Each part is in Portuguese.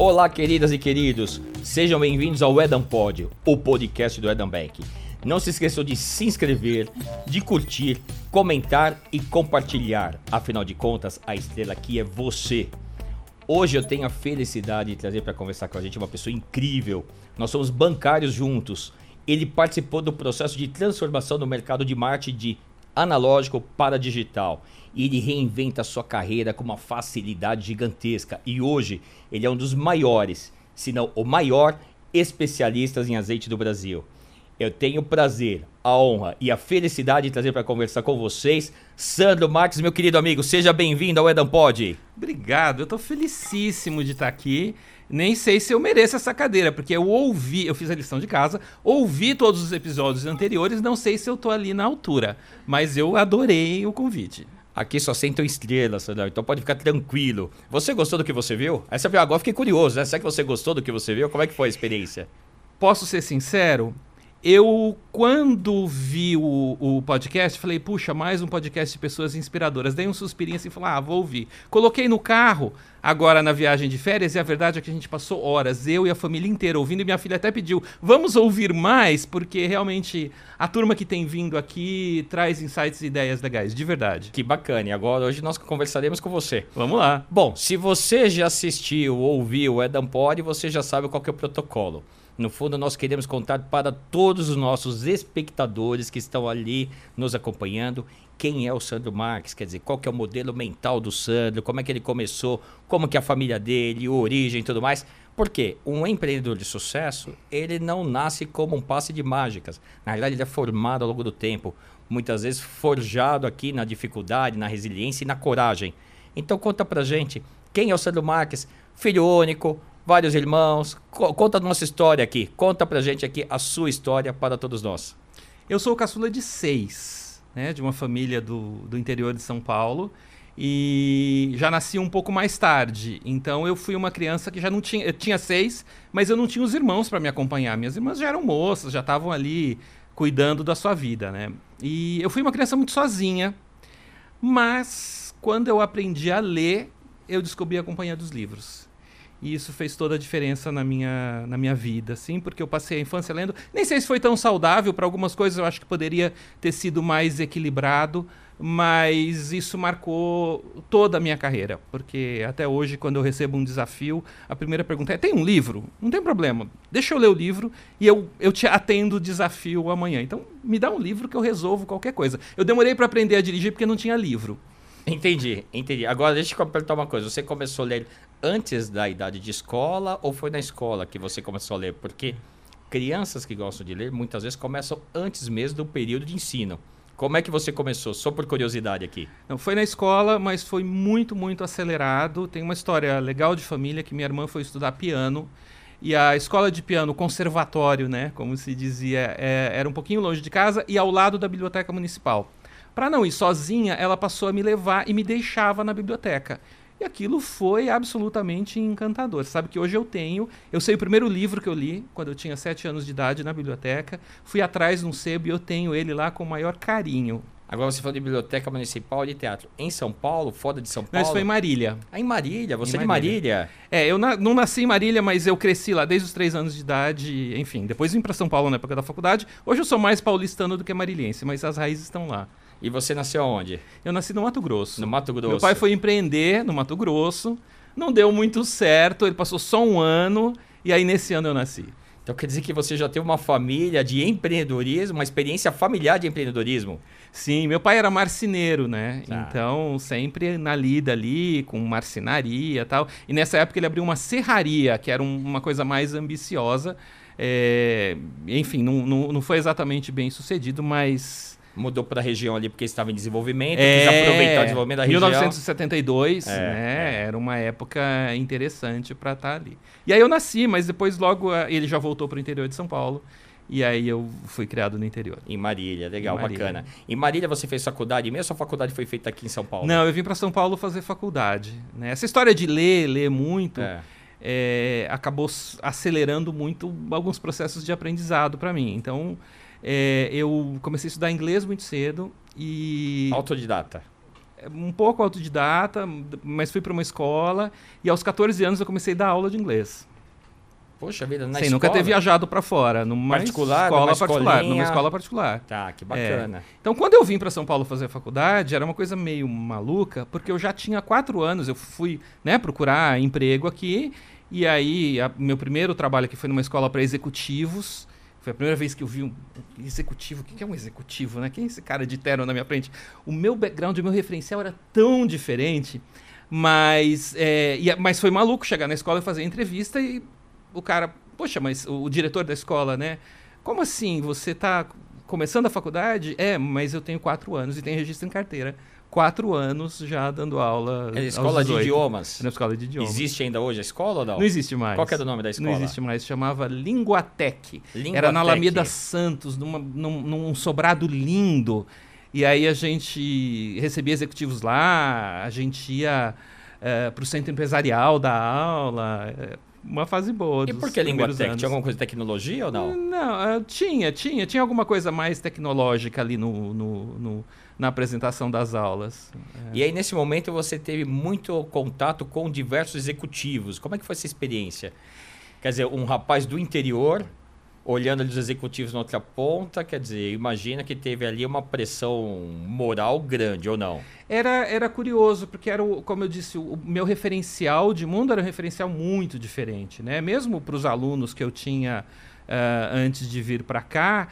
Olá, queridas e queridos, sejam bem-vindos ao Edam Pod, o podcast do Edam Bank. Não se esqueçam de se inscrever, de curtir, comentar e compartilhar. Afinal de contas, a estrela aqui é você. Hoje eu tenho a felicidade de trazer para conversar com a gente uma pessoa incrível. Nós somos bancários juntos. Ele participou do processo de transformação do mercado de marketing de analógico para digital. E ele reinventa a sua carreira com uma facilidade gigantesca. E hoje ele é um dos maiores, se não o maior, especialistas em azeite do Brasil. Eu tenho o prazer, a honra e a felicidade de trazer para conversar com vocês Sandro Marques, meu querido amigo. Seja bem-vindo ao Edam Pod. Obrigado, eu estou felicíssimo de estar aqui. Nem sei se eu mereço essa cadeira, porque eu ouvi, eu fiz a lição de casa, ouvi todos os episódios anteriores, não sei se eu estou ali na altura, mas eu adorei o convite. Aqui só sentam estrelas, Sandro, então pode ficar tranquilo. Você gostou do que você viu? Essa agora fiquei curioso, né? Será que você gostou do que você viu? Como é que foi a experiência? Posso ser sincero? Eu, quando vi o, o, podcast, falei, puxa, mais um podcast de pessoas inspiradoras. Dei um suspirinho assim e falei, ah, vou ouvir. Coloquei no carro, agora na viagem de férias, e a verdade é que a gente passou horas, eu e a família inteira ouvindo, e minha filha até pediu, vamos ouvir mais, porque realmente a turma que tem vindo aqui traz insights e ideias legais, de verdade. Que bacana. E agora, hoje nós conversaremos com você. Vamos lá. Bom, se você já assistiu ou ouviu o Edam Pod, você já sabe qual é o protocolo. No fundo, nós queremos contar para todos os nossos espectadores que estão ali nos acompanhando quem é o Sandro Marques, quer dizer, qual que é o modelo mental do Sandro, como é que ele começou, como que é a família dele, a origem e tudo mais. Porque um empreendedor de sucesso, ele não nasce como um passe de mágicas. Na realidade, ele é formado ao longo do tempo, muitas vezes forjado aqui na dificuldade, na resiliência e na coragem. Então conta pra gente, quem é o Sandro Marques? Filho único, vários irmãos. conta a nossa história aqui. Conta pra gente aqui a sua história para todos nós. Eu sou o caçula de seis, né? De uma família do, do interior de São Paulo. E já nasci um pouco mais tarde. Então eu fui uma criança que já não tinha. Eu tinha seis, mas eu não tinha os irmãos para me acompanhar. Minhas irmãs já eram moças, já estavam ali cuidando da sua vida, né? E eu fui uma criança muito sozinha. Mas quando eu aprendi a ler, eu descobri a companhia dos livros. E isso fez toda a diferença na minha, na minha vida, assim, porque eu passei a infância lendo. Nem sei se foi tão saudável, para algumas coisas eu acho que poderia ter sido mais equilibrado, mas isso marcou toda a minha carreira, porque até hoje, quando eu recebo um desafio, a primeira pergunta é: tem um livro? Não tem problema, deixa eu ler o livro e eu, eu te atendo o desafio amanhã. Então, me dá um livro que eu resolvo qualquer coisa. Eu demorei para aprender a dirigir porque não tinha livro. Entendi, entendi. Agora deixa eu perguntar uma coisa. Você começou a ler antes da idade de escola ou foi na escola que você começou a ler? Porque crianças que gostam de ler muitas vezes começam antes mesmo do período de ensino. Como é que você começou? Só por curiosidade aqui. Não foi na escola, mas foi muito, muito acelerado. Tem uma história legal de família que minha irmã foi estudar piano. E a escola de piano, conservatório, né, como se dizia, é, era um pouquinho longe de casa e ao lado da biblioteca municipal. Para não ir sozinha, ela passou a me levar e me deixava na biblioteca. E aquilo foi absolutamente encantador. Sabe que hoje eu tenho, eu sei o primeiro livro que eu li quando eu tinha sete anos de idade na biblioteca, fui atrás de um sebo e eu tenho ele lá com o maior carinho. Agora você falou de biblioteca municipal de teatro. Em São Paulo, fora de São Paulo? Não, isso foi em Marília. Ah, em Marília? Você em é de Marília? É, eu na, não nasci em Marília, mas eu cresci lá desde os três anos de idade. Enfim, depois vim para São Paulo na época da faculdade. Hoje eu sou mais paulistano do que marilhense, mas as raízes estão lá. E você nasceu onde? Eu nasci no Mato Grosso. No Mato Grosso. Meu pai foi empreender no Mato Grosso. Não deu muito certo, ele passou só um ano e aí nesse ano eu nasci. Então quer dizer que você já teve uma família de empreendedorismo, uma experiência familiar de empreendedorismo? Sim, meu pai era marceneiro, né? Ah. Então, sempre na lida ali, com marcenaria e tal. E nessa época ele abriu uma serraria, que era um, uma coisa mais ambiciosa. É, enfim, não, não, não foi exatamente bem sucedido, mas mudou para a região ali porque estava em desenvolvimento, é, quis aproveitar o desenvolvimento da região. 1972, é, né? É. Era uma época interessante para estar tá ali. E aí eu nasci, mas depois logo ah, ele já voltou para o interior de São Paulo. E aí eu fui criado no interior. Em Marília, legal, em Marília. bacana. Em Marília você fez faculdade mesmo ou a faculdade foi feita aqui em São Paulo? Não, eu vim para São Paulo fazer faculdade. Né? Essa história de ler, ler muito, é. É, acabou acelerando muito alguns processos de aprendizado para mim. Então, é, eu comecei a estudar inglês muito cedo e. Autodidata. um pouco autodidata, mas fui para uma escola e aos 14 anos eu comecei a dar aula de inglês. Poxa vida, na Sem escola? nunca ter viajado para fora, numa Particular, escola numa particular, escolinha? numa escola particular. Tá, que bacana. Então, quando eu vim para São Paulo fazer a faculdade, era uma coisa meio maluca, porque eu já tinha quatro anos, eu fui né, procurar emprego aqui, e aí a- meu primeiro trabalho aqui foi numa escola para executivos. Foi a primeira vez que eu vi um executivo. O que é um executivo, né? Quem é esse cara de terno na minha frente? O meu background, o meu referencial era tão diferente, mas, é, e mas foi maluco chegar na escola e fazer entrevista e o cara, poxa, mas o, o diretor da escola, né? Como assim? Você está começando a faculdade? É, mas eu tenho quatro anos e tenho registro em carteira. Quatro anos já dando aula. É escola de 18. idiomas. É na escola de idiomas. Existe ainda hoje a escola ou não? Não existe mais. Qual que é o nome da escola? Não existe mais. Chamava Linguatec. Linguatec. Era na Alameda Santos, numa- num, num sobrado lindo. E aí a gente recebia executivos lá, a gente ia para o centro empresarial da aula. é, uma fase boa. E por que primeiros Linguatec? anos. Tinha alguma coisa de tecnologia ou não? Não, ah, tinha, tinha. Tinha alguma coisa mais tecnológica ali no, no- no- na apresentação das aulas. E aí, nesse momento, você teve muito contato com diversos executivos. Como é que foi essa experiência? Quer dizer, um rapaz do interior, olhando ali os executivos na outra ponta, quer dizer, imagina que teve ali uma pressão moral grande, ou não? Era, era curioso, porque era, o, como eu disse, o, meu referencial de mundo era um referencial muito diferente, né? Mesmo para os alunos que eu tinha ah, antes de vir para cá.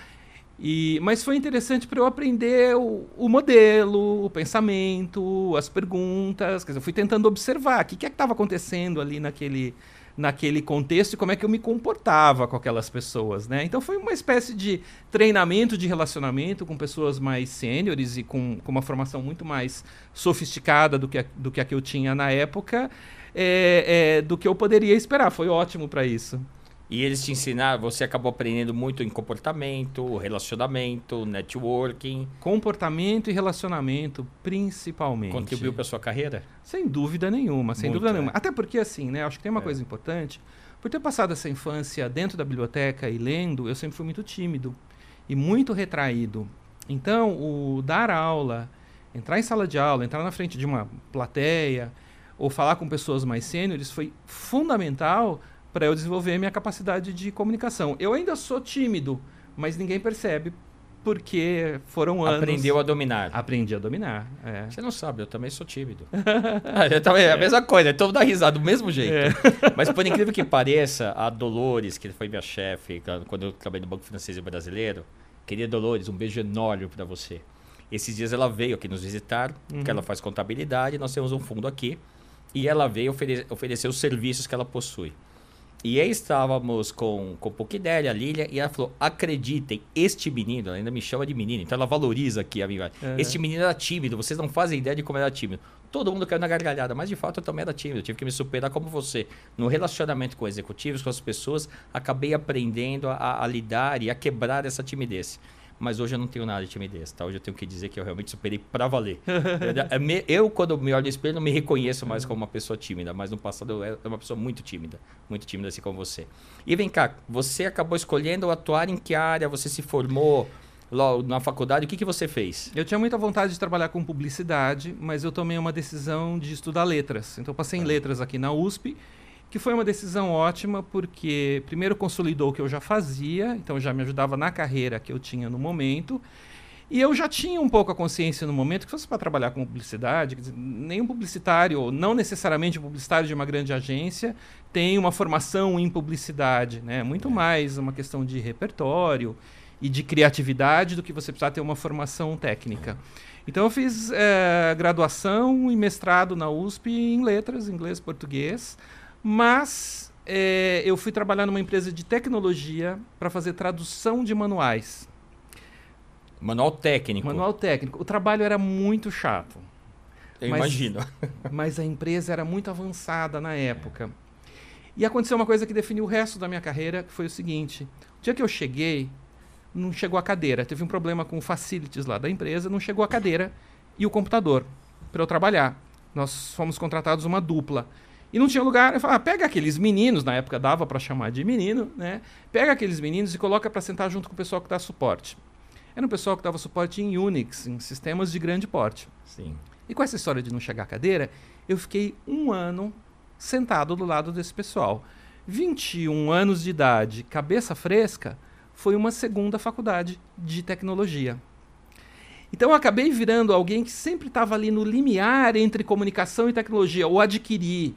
E, mas foi interessante para eu aprender o, o modelo, o pensamento, as perguntas. Quer dizer, eu fui tentando observar o que que é estava acontecendo ali naquele, naquele contexto e como é que eu me comportava com aquelas pessoas, né? Então foi uma espécie de treinamento de relacionamento com pessoas mais sêniores e com, com uma formação muito mais sofisticada do que a, do que, a que eu tinha na época, é, é, do que eu poderia esperar. Foi ótimo para isso. E eles te ensinaram, você acabou aprendendo muito em comportamento, relacionamento, networking. Comportamento e relacionamento, principalmente. Contribuiu para sua carreira? Sem dúvida nenhuma, sem Muito, dúvida é. nenhuma. Até porque, assim, né? Acho que tem uma É. coisa importante. Por ter passado essa infância dentro da biblioteca e lendo, eu sempre fui muito tímido e muito retraído. Então, o dar aula, entrar em sala de aula, entrar na frente de uma plateia ou falar com pessoas mais sêniores foi fundamental para eu desenvolver minha capacidade de comunicação. Eu ainda sou tímido, mas ninguém percebe porque foram anos. Aprendeu a dominar. Aprendi a dominar. É. Você não sabe, eu também sou tímido. É a mesma coisa, então dá risada do mesmo jeito. É. Mas por incrível que pareça, a Dolores, que foi minha chefe quando eu trabalhei no Banco Financeiro Brasileiro, querida Dolores, um beijo enorme para você. Esses dias ela veio aqui nos visitar, porque ela faz contabilidade, nós temos um fundo aqui, e ela veio ofere oferecer os serviços que ela possui. E aí estávamos com, com o Puquidelli, a Lília, e ela falou: acreditem, este menino, ela ainda me chama de menino, então ela valoriza aqui a minha. É. Este menino era tímido, vocês não fazem ideia de como era tímido. Todo mundo caiu na gargalhada, mas de fato eu também era tímido, eu tive que me superar como você. No relacionamento com executivos, com as pessoas, acabei aprendendo a, a lidar e a quebrar essa timidez. Mas hoje eu não tenho nada de timidez, tá? Hoje eu tenho que dizer que eu realmente superei pra valer. eu, me- eu, quando me olho no espelho, não me reconheço mais como uma pessoa tímida, mas no passado eu era uma pessoa muito tímida, muito tímida assim como você. E vem cá, você acabou escolhendo atuar em que área? Você se formou na faculdade? O que, que você fez? Eu tinha muita vontade de trabalhar com publicidade, mas eu tomei uma decisão de estudar letras. Então, eu passei em letras aqui na USP, que foi uma decisão ótima, porque primeiro consolidou o que eu já fazia, então já me ajudava na carreira que eu tinha no momento. E eu já tinha um pouco a consciência no momento que, se fosse para trabalhar com publicidade, nenhum publicitário, ou não necessariamente um publicitário de uma grande agência, tem uma formação em publicidade. Né? Muito mais uma questão de repertório e de criatividade do que você precisar ter uma formação técnica. Então eu fiz eh, graduação e mestrado na USP em letras, inglês, português, mas eh, eu fui trabalhar numa empresa de tecnologia para fazer tradução de manuais. Manual técnico. Manual técnico. O trabalho era muito chato, eu mas- imagino. mas a empresa era muito avançada na época. E aconteceu uma coisa que definiu o resto da minha carreira, que foi o seguinte: o dia que eu cheguei, não chegou a cadeira. Teve um problema com o facilities lá da empresa, não chegou a cadeira e o computador para eu trabalhar. Nós fomos contratados uma dupla. E não tinha lugar. Eu falei, ah, pega aqueles meninos, na época dava para chamar de menino, né? Pega aqueles meninos e coloca para sentar junto com o pessoal que dá suporte. Era um pessoal que dava suporte em Unix, em sistemas de grande porte. Sim. E com essa história de não chegar à cadeira, eu fiquei um ano sentado do lado desse pessoal. 21 anos de idade, cabeça fresca, foi uma segunda faculdade de tecnologia. Então eu acabei virando alguém que sempre estava ali no limiar entre comunicação e tecnologia, ou adquirir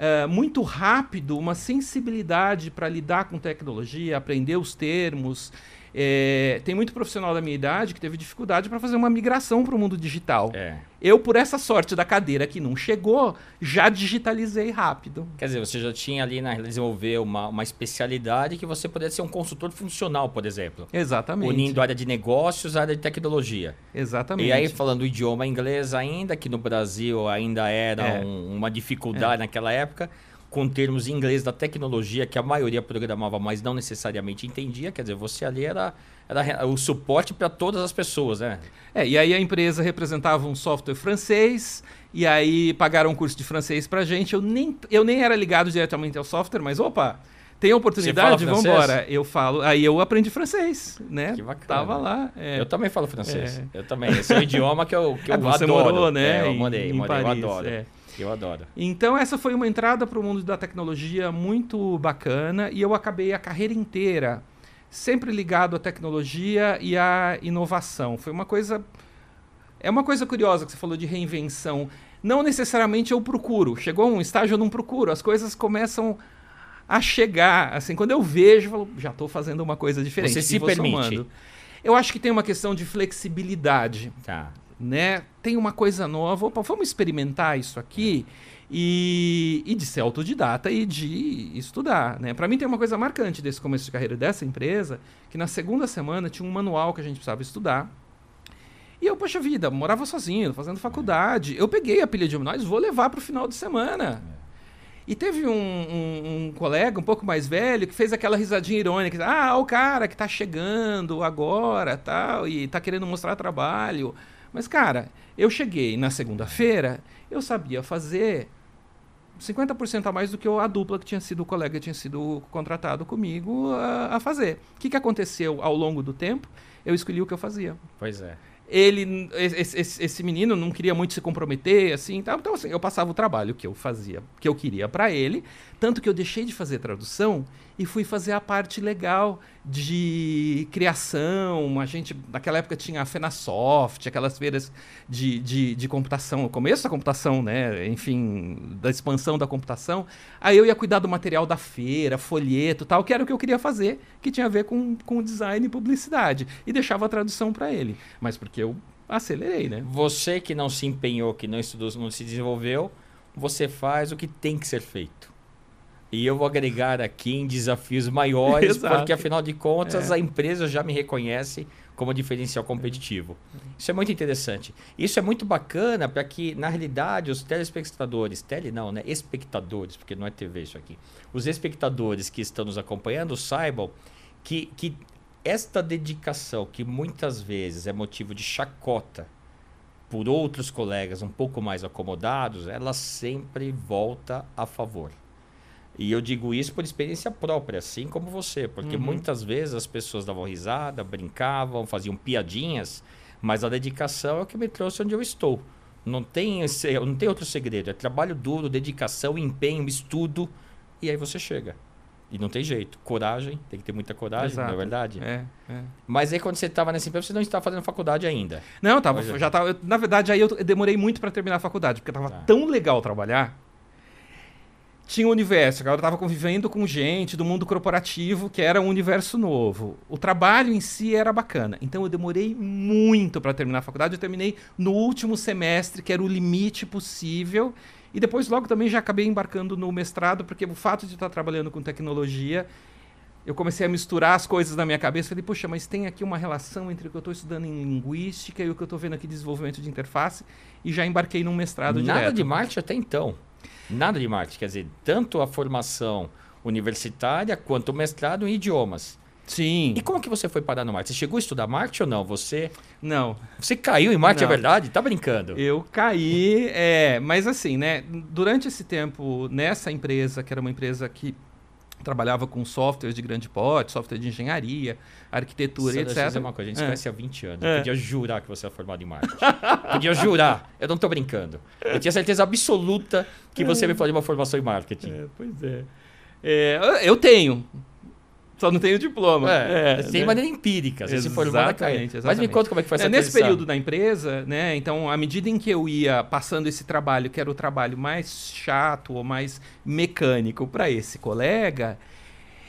uh, muito rápido uma sensibilidade para lidar com tecnologia, aprender os termos, é, tem muito profissional da minha idade que teve dificuldade para fazer uma migração para o mundo digital. É. Eu, por essa sorte da cadeira que não chegou, já digitalizei rápido. Quer dizer, você já tinha ali na desenvolver uma, uma especialidade que você poderia ser um consultor funcional, por exemplo. Exatamente. Unindo a área de negócios à área de tecnologia. Exatamente. E aí, falando o idioma inglês ainda, que no Brasil ainda era é. um, uma dificuldade é. naquela época com termos em inglês da tecnologia que a maioria programava, mas não necessariamente entendia. Quer dizer, você ali era, era o suporte para todas as pessoas, né? É, e aí a empresa representava um software francês, e aí pagaram um curso de francês para gente. Eu nem, eu nem era ligado diretamente ao software, mas opa, tem oportunidade? Vamos embora. Eu falo. Aí eu aprendi francês, né? Que bacana. Tava lá. É. Eu também falo francês. É. Eu também. Esse é um idioma que eu, que eu é, você adoro. Morou, né? É, eu morei, em, em Paris, eu adoro. É. Eu adoro. Então essa foi uma entrada para o mundo da tecnologia muito bacana e eu acabei a carreira inteira sempre ligado à tecnologia e à inovação. Foi uma coisa é uma coisa curiosa que você falou de reinvenção. Não necessariamente eu procuro. Chegou um estágio eu não procuro. As coisas começam a chegar. Assim, quando eu vejo, eu falo, já estou fazendo uma coisa diferente. Você se permite. Eu acho que tem uma questão de flexibilidade. Tá né? Tem uma coisa nova, opa, vamos experimentar isso aqui e, e de ser autodidata e de estudar, né? Para mim tem uma coisa marcante desse começo de carreira dessa empresa, que na segunda semana tinha um manual que a gente precisava estudar. E eu, poxa vida, morava sozinho, fazendo faculdade. Eu peguei a pilha de homenagem, vou levar para o final de semana. E teve um, um, um, colega um pouco mais velho que fez aquela risadinha irônica. Ah, o cara que está chegando agora tal, e está querendo mostrar trabalho. Mas, cara, eu cheguei na segunda-feira, eu sabia fazer 50% a mais do que a dupla que tinha sido o colega que tinha sido contratado comigo a, a fazer. O que, que aconteceu ao longo do tempo? Eu escolhi o que eu fazia. Pois é ele esse, esse, menino não queria muito se comprometer assim então, então assim eu passava o trabalho que eu fazia que eu queria para ele tanto que eu deixei de fazer tradução e fui fazer a parte legal de criação. A gente naquela época tinha a Fenasoft aquelas feiras de, de, de computação o começo da computação né? Enfim da expansão da computação. Aí eu ia cuidar do material da feira folheto tal que era o que eu queria fazer que tinha a ver com, com design e publicidade. E deixava a tradução para ele. Mas porque eu acelerei, né? Você que não se empenhou, que não estudou, não se desenvolveu, você faz o que tem que ser feito. E eu vou agregar aqui em desafios maiores, porque afinal de contas é. a empresa já me reconhece como diferencial competitivo. Isso é muito interessante. Isso é muito bacana para que, na realidade, os telespectadores, tele não, né? Espectadores, porque não é TV isso aqui. Os espectadores que estão nos acompanhando saibam que, que esta dedicação, que muitas vezes é motivo de chacota por outros colegas um pouco mais acomodados, ela sempre volta a favor. E eu digo isso por experiência própria, assim como você, porque uhum. muitas vezes as pessoas davam risada, brincavam, faziam piadinhas, mas a dedicação é o que me trouxe onde eu estou. Não tem, esse, não tem outro segredo, é trabalho duro, dedicação, empenho, estudo, e aí você chega. E não tem jeito. Coragem, tem que ter muita coragem, Exato. não é verdade? É, é. Mas aí quando você estava nessa empresa, você não estava fazendo faculdade ainda. Não, tava, já estava. Na verdade, aí eu demorei muito para terminar a faculdade, porque estava tá. tão legal trabalhar. Tinha um universo, eu estava convivendo com gente do mundo corporativo, que era um universo novo. O trabalho em si era bacana. Então eu demorei muito para terminar a faculdade. Eu terminei no último semestre, que era o limite possível. E depois, logo também, já acabei embarcando no mestrado, porque o fato de estar trabalhando com tecnologia, eu comecei a misturar as coisas na minha cabeça. Falei, puxa, mas tem aqui uma relação entre o que eu estou estudando em linguística e o que eu estou vendo aqui de desenvolvimento de interface. E já embarquei num mestrado Nada direto. de marketing até então. Nada de marketing. Quer dizer, tanto a formação universitária quanto o mestrado em idiomas. Sim. E como que você foi parar no marketing? Você chegou a estudar marketing ou não? Você. Não. Você caiu em marketing, não. é verdade? Tá brincando? Eu caí, é, mas assim, né? Durante esse tempo, nessa empresa, que era uma empresa que trabalhava com softwares de grande porte, software de engenharia, arquitetura, Só etc. deixa eu dizer uma coisa, a gente É. conhece há 20 anos. É. Eu podia jurar que você é formado em marketing. podia jurar. Eu não tô brincando. Eu tinha certeza absoluta que você me falou de uma formação em marketing. É, pois é. É, eu tenho. Só não tenho diploma. É, sem né? maneira empírica, você se formou. Mas me conta como é que foi essa É, nesse transição. período da empresa, né? Então, à medida em que eu ia passando esse trabalho, que era o trabalho mais chato ou mais mecânico para esse colega,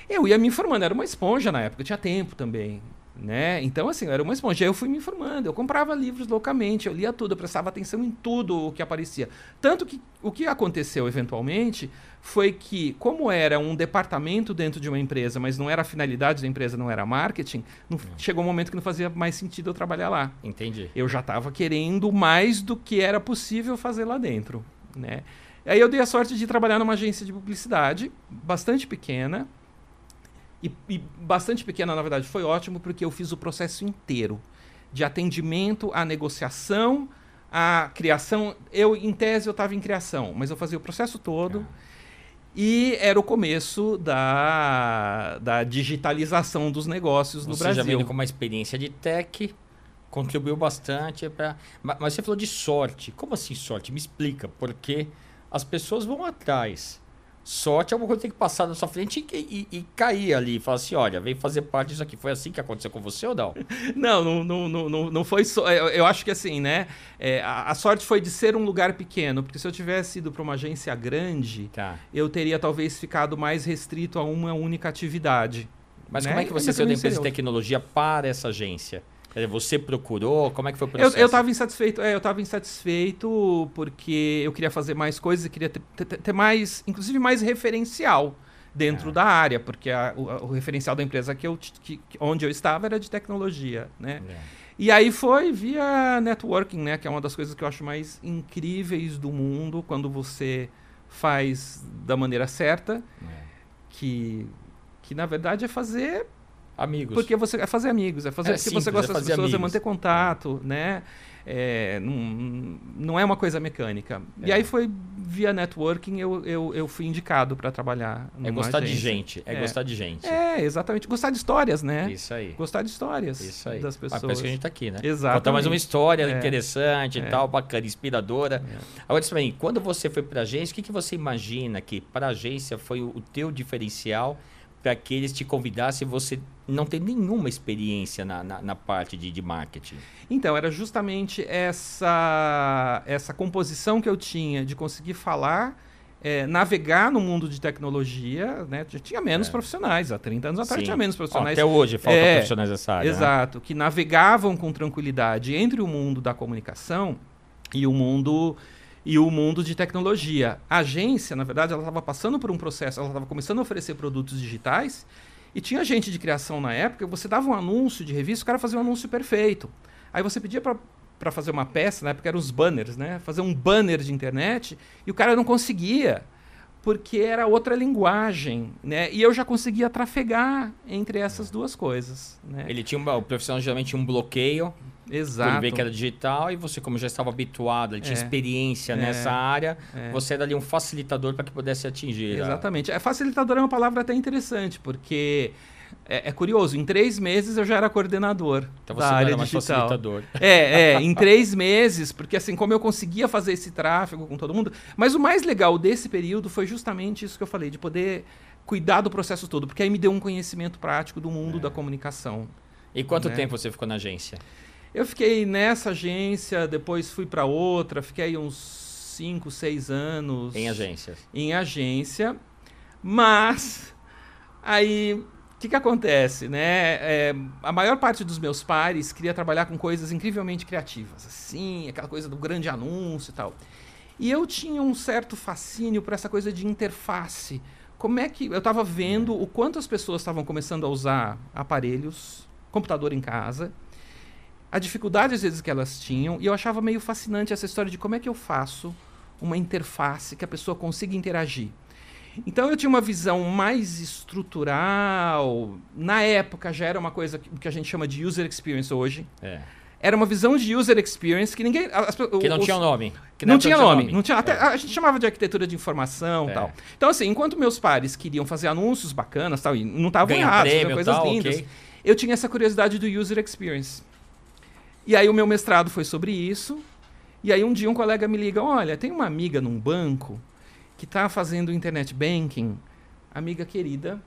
eu ia me informando. Era uma esponja na época, eu tinha tempo também. Né? Então, assim, eu era uma esponja. Eu fui me informando. Eu comprava livros loucamente, eu lia tudo, eu prestava atenção em tudo o que aparecia. Tanto que o que aconteceu eventualmente foi que, como era um departamento dentro de uma empresa, mas não era a finalidade da empresa, não era marketing, não- chegou um momento que não fazia mais sentido eu trabalhar lá Entendi. eu já estava querendo mais do que era possível fazer lá dentro, né? Aí eu dei a sorte de trabalhar numa agência de publicidade bastante pequena e, e bastante pequena na verdade foi ótimo porque eu fiz o processo inteiro de atendimento à negociação, à criação. Eu em tese eu estava em criação, mas eu fazia o processo todo. E era o começo da, da digitalização dos negócios no você Brasil. já veio com uma experiência de tech, contribuiu bastante para. Mas você falou de sorte. Como assim sorte? Me explica. Porque as pessoas vão atrás. Sorte é uma coisa que tem que passar na sua frente e, e- e cair ali. Falar assim: olha, vem fazer parte disso aqui. Foi assim que aconteceu com você ou não? Não, não, não, não, não, foi só. Eu, eu acho que assim, né? é, a, a sorte foi de ser um lugar pequeno, porque se eu tivesse ido para uma agência grande, Tá. eu teria talvez ficado mais restrito a uma única atividade. Mas né? como é que E você saiu da empresa de tecnologia para essa agência? Você procurou? Como é que foi o processo? eu tava insatisfeito, é, eu tava insatisfeito porque eu queria fazer mais coisas, e queria ter, ter- ter mais, inclusive mais referencial dentro Ah. da área, porque a- o, o referencial da empresa que eu, que- onde eu estava era de tecnologia, né? É. E aí foi via networking, né? Que é uma das coisas que eu acho mais incríveis do mundo quando você faz da maneira certa, É. que, que na verdade é fazer Amigos. porque você é fazer amigos, é fazer É porque simples, você é gosta das fazer pessoas, é amigos. manter contato, né? É, não, não é uma coisa mecânica. E É. aí foi via networking eu, eu, eu fui indicado para trabalhar. É gostar de agência. gente. É, É. gostar de gente. É, exatamente. Gostar de histórias, né? Isso aí. Gostar de histórias Isso aí. das pessoas. por isso que a gente tá aqui, né? Exatamente. Contar mais uma história É. interessante e É. tal, bacana, inspiradora. É. Agora, diz pra mim, quando você foi pra agência, o que, que você imagina que para a agência foi o, o teu diferencial para que eles te convidassem e você não tem nenhuma experiência na, na, na parte de, de marketing? Então, era justamente essa, essa composição que eu tinha de conseguir falar, é, navegar no mundo de tecnologia, né? Tinha menos É. profissionais, há 30 anos atrás Sim. tinha menos profissionais. até hoje falta É, profissionais dessa área. né? Exato, que navegavam com tranquilidade entre o mundo da comunicação e o mundo e o mundo de tecnologia. A agência, na verdade, ela estava passando por um processo, ela estava começando a oferecer produtos digitais e tinha gente de criação na época, você dava um anúncio de revista, o cara fazia um anúncio perfeito. Aí você pedia para fazer uma peça, na época eram os banners, né? Fazer um banner de internet e o cara não conseguia porque era outra linguagem, né? E eu já conseguia trafegar entre essas duas coisas, né? Ele tinha o profissional geralmente tinha um bloqueio Exato. por ver que era digital e você, como já estava habituado, tinha É. experiência É. nessa área, É. você era ali um facilitador para que pudesse atingir. a- Exatamente. É, facilitador é uma palavra até interessante, porque é, é curioso, em três meses eu já era coordenador Então você da área digital. facilitador. É, é, em três meses, porque assim, como eu conseguia fazer esse tráfego com todo mundo. Mas o mais legal desse período foi justamente isso que eu falei, de poder cuidar do processo todo, porque aí me deu um conhecimento prático do mundo É. da comunicação. E quanto Né? tempo você ficou na agência? Eu fiquei nessa agência, depois fui para outra, fiquei uns cinco, seis anos. Em agências? em agência, mas aí o que, que acontece, né? É, a maior parte dos meus pares queria trabalhar com coisas incrivelmente criativas, assim, aquela coisa do grande anúncio e tal. E eu tinha um certo fascínio por essa coisa de interface. Como é que eu estava vendo o quanto as pessoas estavam começando a usar aparelhos, computador em casa, a dificuldade às vezes que elas tinham, e eu achava meio fascinante essa história de como é que eu faço uma interface que a pessoa consiga interagir. Então eu tinha uma visão mais estrutural. Na época já era uma coisa que, a gente chama de user experience hoje. É. era uma visão de user experience que ninguém. as- Que não os- tinha nome. Que não na tinha época nome. Não tinha, até, É. A gente chamava de arquitetura de informação É. tal. Então, assim, enquanto meus pares queriam fazer anúncios bacanas tal, e não estavam errados, prêmio, coisas tal, lindas, ok. eu tinha essa curiosidade do user experience. E aí o meu mestrado foi sobre isso. E aí um dia um colega me liga: olha, tem uma amiga num banco que está fazendo internet banking. Amiga querida,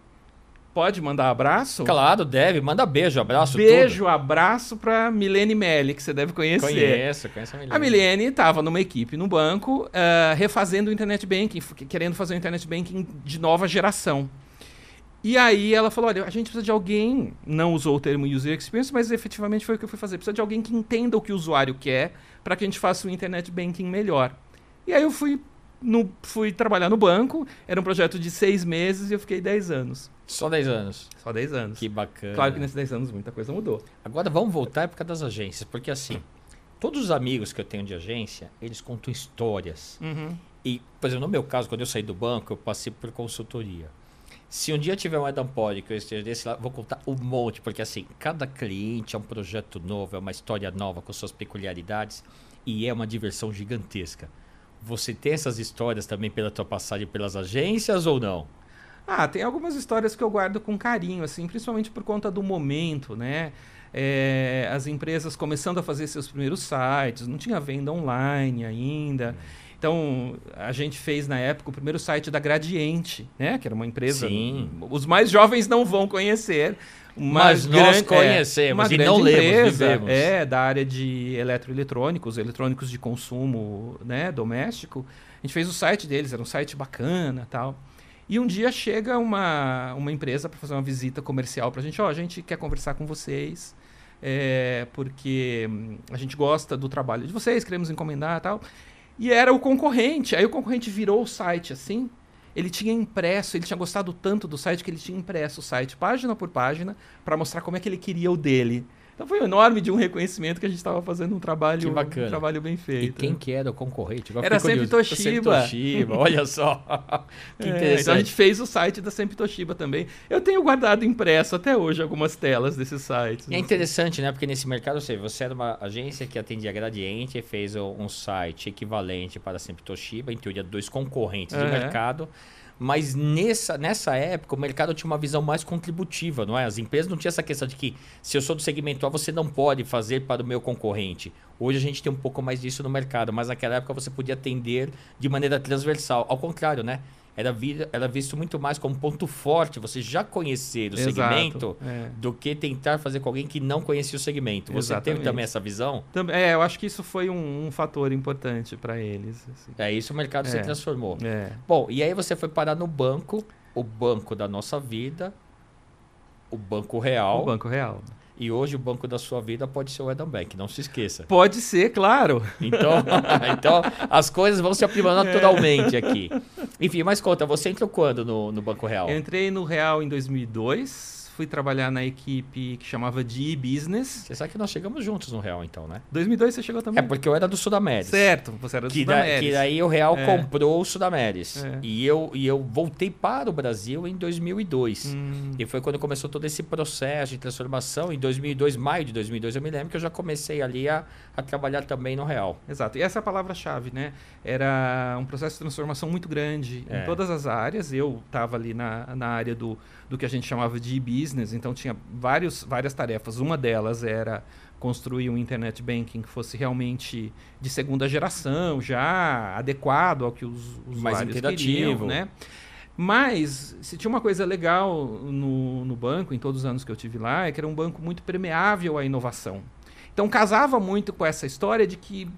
pode mandar abraço? Claro, deve. Manda beijo, abraço, Beijo, abraço pra Milene Melli, que você deve tudo. conhecer. Conheço, conheço a Milene. A Milene estava numa equipe no banco, ah, refazendo o internet banking, querendo fazer o internet banking de nova geração. E aí ela falou: olha, a gente precisa de alguém, não usou o termo user experience, mas efetivamente foi o que eu fui fazer. Precisa de alguém que entenda o que o usuário quer para que a gente faça o internet banking melhor. E aí eu fui, no, fui trabalhar no banco, era um projeto de seis meses e eu fiquei dez anos. Só 10 anos. Só dez anos. Que bacana. Claro que nesses dez anos muita coisa mudou. Agora vamos voltar à época das agências, porque assim, todos os amigos que eu tenho de agência, eles contam histórias. Uhum. E, por exemplo, no meu caso, quando eu saí do banco, eu passei por consultoria. Se um dia tiver um Adam Pod que eu esteja desse lado, vou contar um monte, porque assim, cada cliente é um projeto novo, é uma história nova com suas peculiaridades e é uma diversão gigantesca. Você tem essas histórias também pela tua passagem pelas agências ou não? Ah, tem algumas histórias que eu guardo com carinho, assim, principalmente por conta do momento, né? É, as empresas começando a fazer seus primeiros sites, não tinha venda online ainda. Então, a gente fez na época o primeiro site da Gradiente, né? Que era uma empresa. Sim. Os mais jovens não vão conhecer. Mas nós grande- é, conhecemos uma e não lemos, vivemos. É, da área de eletroeletrônicos, eletrônicos de consumo né, doméstico. A gente fez o site deles, era um site bacana tal. E um dia chega uma, uma empresa para fazer uma visita comercial para a gente. Ó, a gente quer conversar com vocês, é, porque hum, a gente gosta do trabalho de vocês, queremos encomendar tal. E era o concorrente. Aí o concorrente virou o site assim. Ele tinha impresso, ele tinha gostado tanto do site que ele tinha impresso o site página por página para mostrar como é que ele queria o dele. Então foi enorme de um reconhecimento que a gente estava fazendo um trabalho, um trabalho bem E feito. quem que era o concorrente? Agora Era sempre. Toshiba. Sempre Toshiba, olha só. que É, interessante. então a gente fez o site da Sempre Toshiba também. Eu tenho guardado impresso até hoje algumas telas desses sites. E é interessante, né? Porque nesse mercado, você, você era uma agência que atendia Gradiente e fez um site equivalente para sempre Toshiba, em teoria, dois concorrentes de É. mercado. Mas nessa, nessa época, o mercado tinha uma visão mais contributiva, não é? As empresas não tinham essa questão de que se eu sou do segmento A, você não pode fazer para o meu concorrente. Hoje a gente tem um pouco mais disso no mercado, mas naquela época você podia atender de maneira transversal. Ao contrário, né? Era, vi- era visto muito mais como ponto forte, você já conhecer o segmento é. do que tentar fazer com alguém que não conhecia o segmento. Você teve Exatamente. também essa visão? Também- É, eu acho que isso foi um, um fator importante para eles. assim. É isso o mercado se É. transformou. É. Bom, e aí você foi parar no banco, o banco da nossa vida, o Banco Real. O Banco Real. E hoje o banco da sua vida pode ser o Eden Bank, não se esqueça. Pode ser, claro. Então, então as coisas vão se aprimorando naturalmente aqui. Enfim, mas conta, você entrou quando no, no Banco Real? Eu entrei no Real em 2002, fui trabalhar na equipe que chamava de e-business. Você sabe que nós chegamos juntos no Real, então, né? 2002 você chegou É também? porque eu era do Sudameris. Certo, você era do Que, da, que daí o Real É. comprou o Sudameris. É. E, eu, e eu voltei para o Brasil em 2002. Hum, E foi quando começou todo esse processo de transformação. Em 2002, maio de 2002, eu me lembro que eu já comecei ali a, a trabalhar também no Real. Exato. E essa é a palavra-chave, né? Era um processo de transformação muito grande É. em todas as áreas. Eu estava ali na, na área do, do que a gente chamava de e-business, então tinha vários, várias tarefas. Uma delas era construir um internet banking que fosse realmente de segunda geração, já adequado ao que os Mais usuários queriam, né? Mas, se tinha uma coisa legal no, no banco, em todos os anos que eu tive lá, é que era um banco muito permeável à inovação. Então, casava muito com essa história de que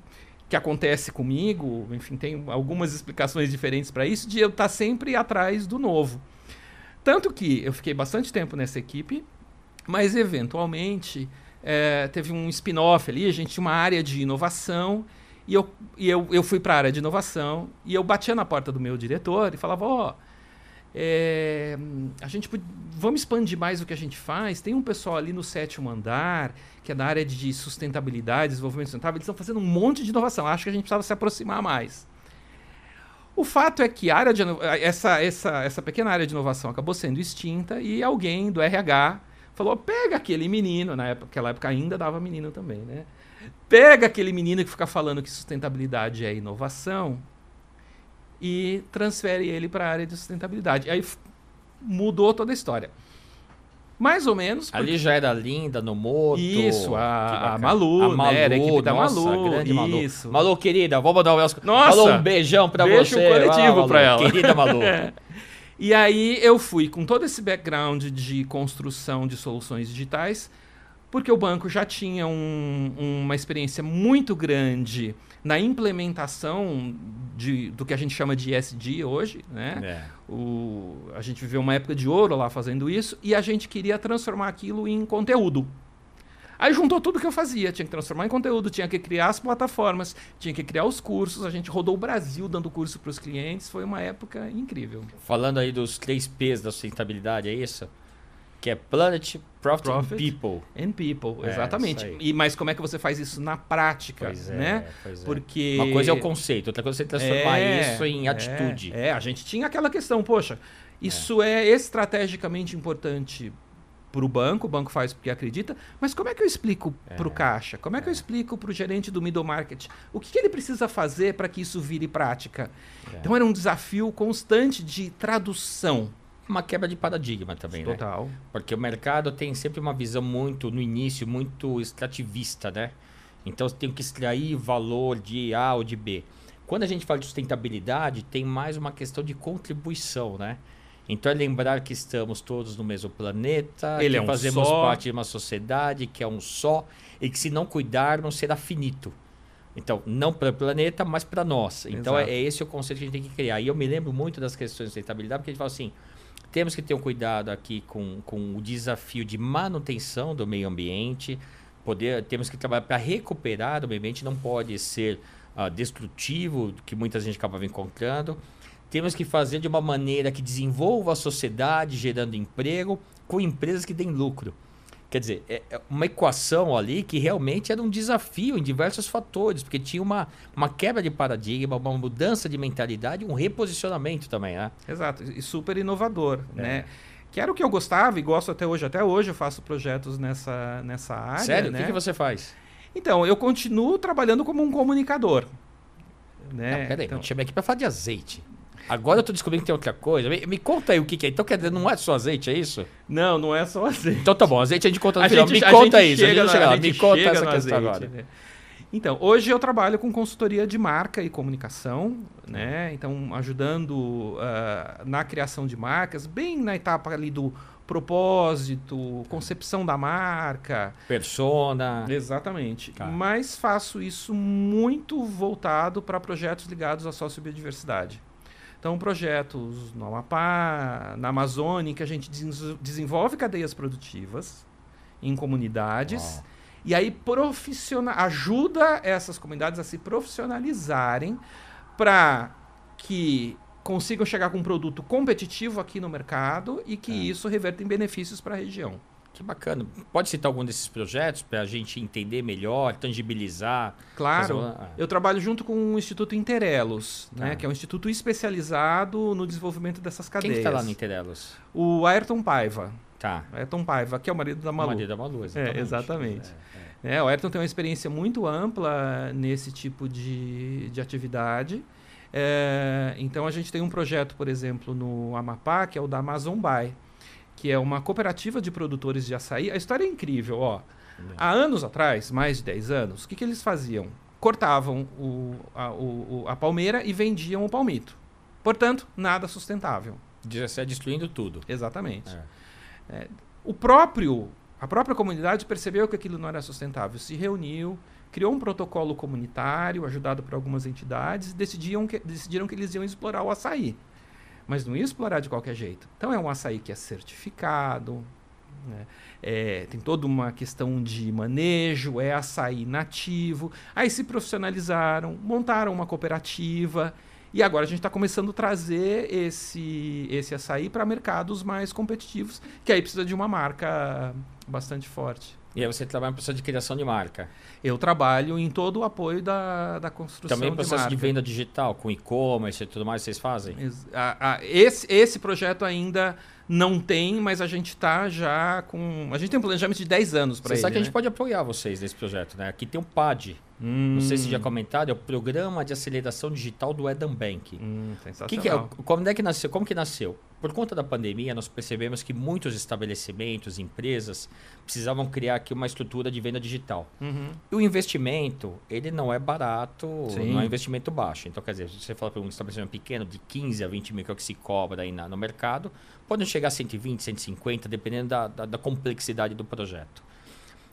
que acontece comigo, enfim, tem algumas explicações diferentes para isso, de eu estar sempre atrás do novo. Tanto que eu fiquei bastante tempo nessa equipe, mas eventualmente eh, teve um spin-off ali, a gente tinha uma área de inovação, e eu, e eu, eu fui para a área de inovação, e eu batia na porta do meu diretor e falava, ó, é, a gente vamos expandir mais o que a gente faz. Tem um pessoal ali no sétimo andar que é da área de sustentabilidade, desenvolvimento sustentável. Eles estão fazendo um monte de inovação. Acho que a gente precisava se aproximar mais. O fato é que área de, essa, essa, essa pequena área de inovação acabou sendo extinta e alguém do RH falou: pega aquele menino, naquela época ainda dava menino também, né? pega aquele menino que fica falando que sustentabilidade é inovação e transfere ele para a área de sustentabilidade. Aí mudou toda a história. Mais ou menos. Porque... Ali já era linda no moto. Isso, a, a Malu, a Malu, né? Era a equipe da nossa, Malu. Grande isso. Malu. Malu, querida, vou mandar um Nossa! Malu, um beijão pra Beijo você. coletivo ah, pra ela. Querida Malu. é. E aí eu fui com todo esse background de construção de soluções digitais, porque o banco já tinha um, uma experiência muito grande na implementação de, do que a gente chama de ESG hoje, né? É. O, a gente viveu uma época de ouro lá fazendo isso e a gente queria transformar aquilo em conteúdo. Aí juntou tudo que eu fazia, tinha que transformar em conteúdo, tinha que criar as plataformas, tinha que criar os cursos, a gente rodou o Brasil dando curso para os clientes, foi uma época incrível. Falando aí dos três P's da sustentabilidade, é isso? Que é Planet, Profit, Profit People. And people, É, exatamente. e mas como é que você faz isso na prática, Pois é, né? é. Porque Uma coisa é o conceito, outra coisa é você transformar É, isso em é, atitude. É, a gente tinha aquela questão, poxa, isso é, estrategicamente importante para o banco, o banco faz porque acredita, mas como é que eu explico para o caixa? Como é que eu explico para o gerente do middle market? O que, que ele precisa fazer para que isso vire prática? É. Então era um desafio constante de tradução. Uma quebra de paradigma também, né? Total. Porque o mercado tem sempre uma visão muito, no início, muito extrativista, né? Então você tem que extrair valor de A ou de B. Quando a gente fala de sustentabilidade, tem mais uma questão de contribuição, né? Então é lembrar que estamos todos no mesmo planeta, Ele que é um fazemos só. parte de uma sociedade que é um só e que se não cuidarmos será finito. Então, não para o planeta, mas para nós. Então, é, Exato. é esse o conceito que a gente tem que criar. E eu me lembro muito das questões de sustentabilidade, porque a gente fala assim, temos que ter um cuidado aqui com, com o desafio de manutenção do meio ambiente, poder, temos que trabalhar para recuperar o meio ambiente, não pode ser ah, destrutivo, que muita gente acaba encontrando. Temos que fazer de uma maneira que desenvolva a sociedade, gerando emprego, com empresas que deem lucro. Quer dizer, é é uma equação ali que realmente era um desafio em diversos fatores, porque tinha uma, uma quebra de paradigma, uma mudança de mentalidade, um reposicionamento também, né? Exato, e super inovador, É. né? Que era o que eu gostava e gosto até hoje. Até hoje eu faço projetos nessa, nessa área. Sério? Né? O que, que você faz? Então, eu continuo trabalhando como um comunicador. Né? Peraí, então, eu te chamei aqui para falar de azeite. Agora eu tô descobrindo que tem outra coisa. Me, me conta aí o que, que é. Então, quer dizer, não é só azeite, é isso? Não, não é só azeite. Então tá bom, azeite a gente conta no A final. gente- me a conta gente isso, a chega gente no- chega a lá. gente Me conta chega essa questão azeite, agora. né? Então, hoje eu trabalho com consultoria de marca e comunicação, né? Então, ajudando ah, na criação de marcas, bem na etapa ali do propósito, concepção da marca. Persona. Exatamente. Tá. Mas faço isso muito voltado para projetos ligados à sociobiodiversidade. Então, projetos no Amapá, na Amazônia, em que a gente des- desenvolve cadeias produtivas em comunidades. Uau. E aí profissional, ajuda essas comunidades a se profissionalizarem para que consigam chegar com um produto competitivo aqui no mercado e que É. isso reverta em benefícios para a região. Que bacana. Pode citar algum desses projetos para a gente entender melhor, tangibilizar? Claro. Uma- Eu trabalho junto com o Instituto Interelos, né, que é um instituto especializado no desenvolvimento dessas Quem cadeias. que tá lá no Interelos? O Ayrton Paiva. Tá. Ayrton Paiva, que é o marido da Malu. Maria da Malu, exatamente. É, exatamente. É, é. É, o Ayrton tem uma experiência muito ampla nesse tipo de, de atividade. É, então a gente tem um projeto, por exemplo, no Amapá, que é o da Amazon Buy, que é uma cooperativa de produtores de açaí. A história é incrível, ó. Há anos atrás, mais de 10 anos, o que, que eles faziam? Cortavam o, a, o- a palmeira e vendiam o palmito. Portanto, nada sustentável. Você destruindo tudo. Exatamente. É. O próprio, a própria comunidade percebeu que aquilo não era sustentável, se reuniu, criou um protocolo comunitário, ajudado por algumas entidades, decidiam que, decidiram que eles iam explorar o açaí. Mas não iam explorar de qualquer jeito. Então é um açaí que é certificado, né? É, tem toda uma questão de manejo, é açaí nativo. Aí se profissionalizaram, montaram uma cooperativa E agora a gente está começando a trazer esse, esse açaí para mercados mais competitivos, que aí precisa de uma marca bastante forte. E aí você trabalha no processo de criação de marca. Eu trabalho em todo o apoio da, da construção Também de processo marca. de venda digital, com e-commerce e tudo mais, vocês fazem? Esse, esse projeto ainda não tem, mas a gente está já com. A gente tem um planejamento de 10 anos para Você ele. sabe que a gente né? pode apoiar vocês nesse projeto, né? Aqui tem o PAD. Não sei se já comentaram, é o Programa de Aceleração Digital do Eden Bank. Hum, que, que é? Como é que nasceu? Como que nasceu? Por conta da pandemia, nós percebemos que muitos estabelecimentos, empresas, precisavam criar aqui uma estrutura de venda digital. Uhum. E o investimento, ele não é barato, Sim. não é investimento baixo. Então, quer dizer, se você fala para um estabelecimento pequeno, de 15 a 20 mil que é o que se cobra aí na- no mercado, pode chegar a 120, 150, dependendo da, da, da complexidade do projeto.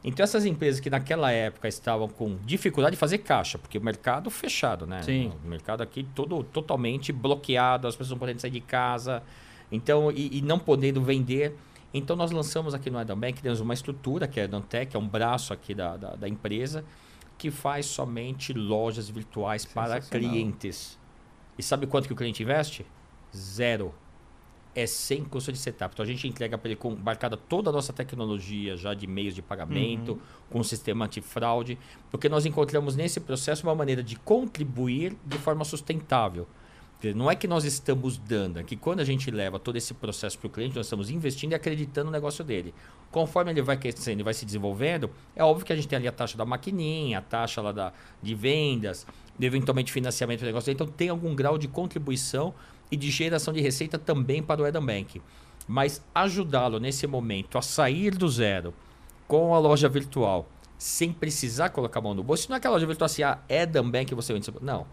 Então, essas empresas que naquela época estavam com dificuldade de fazer caixa, porque o mercado fechado, né? Sim. O mercado aqui todo totalmente bloqueado, as pessoas não podendo sair de casa, então e, e não podendo vender. Então, nós lançamos aqui no Eden Bank, temos uma estrutura, que é a Dantec, é um braço aqui da, da, da empresa, que faz somente lojas virtuais para clientes. E sabe quanto que o cliente investe? Zero. É sem custo de setup. Então a gente entrega para ele com embarcada toda a nossa tecnologia já de meios de pagamento, com um sistema antifraude, porque nós encontramos nesse processo uma maneira de contribuir de forma sustentável. Não é que nós estamos dando, é que quando a gente leva todo esse processo para o cliente, nós estamos investindo e acreditando no negócio dele. Conforme ele vai crescendo e vai se desenvolvendo, é óbvio que a gente tem ali a taxa da maquininha, a taxa lá da, de vendas, eventualmente financiamento do negócio. Então tem algum grau de contribuição e de geração de receita também para o Eden Bank. Mas ajudá-lo nesse momento a sair do zero com a loja virtual, sem precisar colocar a mão no bolso, não é aquela loja virtual assim, a Eden Bank você vende. Não.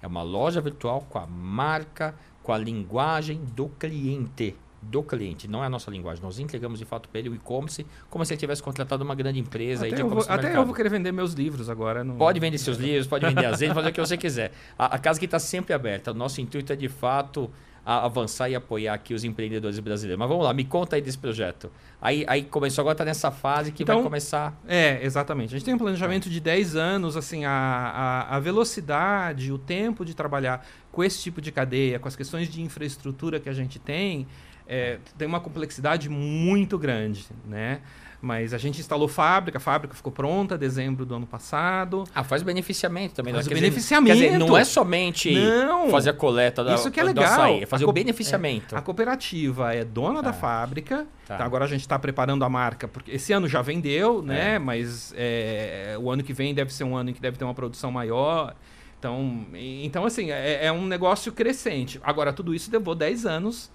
É uma loja virtual com a marca, com a linguagem do cliente. Do cliente, não é a nossa linguagem. Nós entregamos de fato para ele o e-commerce como se ele tivesse contratado uma grande empresa. Até, de eu vou, até eu vou querer vender meus livros agora. Pode vender seus livros, pode vender azeite, fazer o que você quiser. A, a casa que está sempre aberta. O nosso intuito é, de fato, avançar e apoiar aqui os empreendedores brasileiros. Mas vamos lá, me conta aí desse projeto. Aí, aí começou, agora está nessa fase que vai Então, começar... É, exatamente. A gente tem um planejamento de 10 anos, assim, a, a, a velocidade, o tempo de trabalhar com esse tipo de cadeia, com as questões de infraestrutura que a gente tem, é, tem uma complexidade muito grande, né? Mas a gente instalou fábrica, a fábrica ficou pronta dezembro do ano passado. Ah, faz beneficiamento também. Faz né? o Quer dizer, beneficiamento. Quer dizer, não é somente Não. fazer a coleta da, Isso que é legal. açaí, é fazer o beneficiamento. A cooperativa é dona da Tá. fábrica. Tá. tá, agora a gente está preparando a marca, porque esse ano já vendeu, né? É. Mas é, o ano que vem deve ser um ano em que deve ter uma produção maior. Então, então assim, é, é um negócio crescente. Agora, tudo isso levou 10 anos,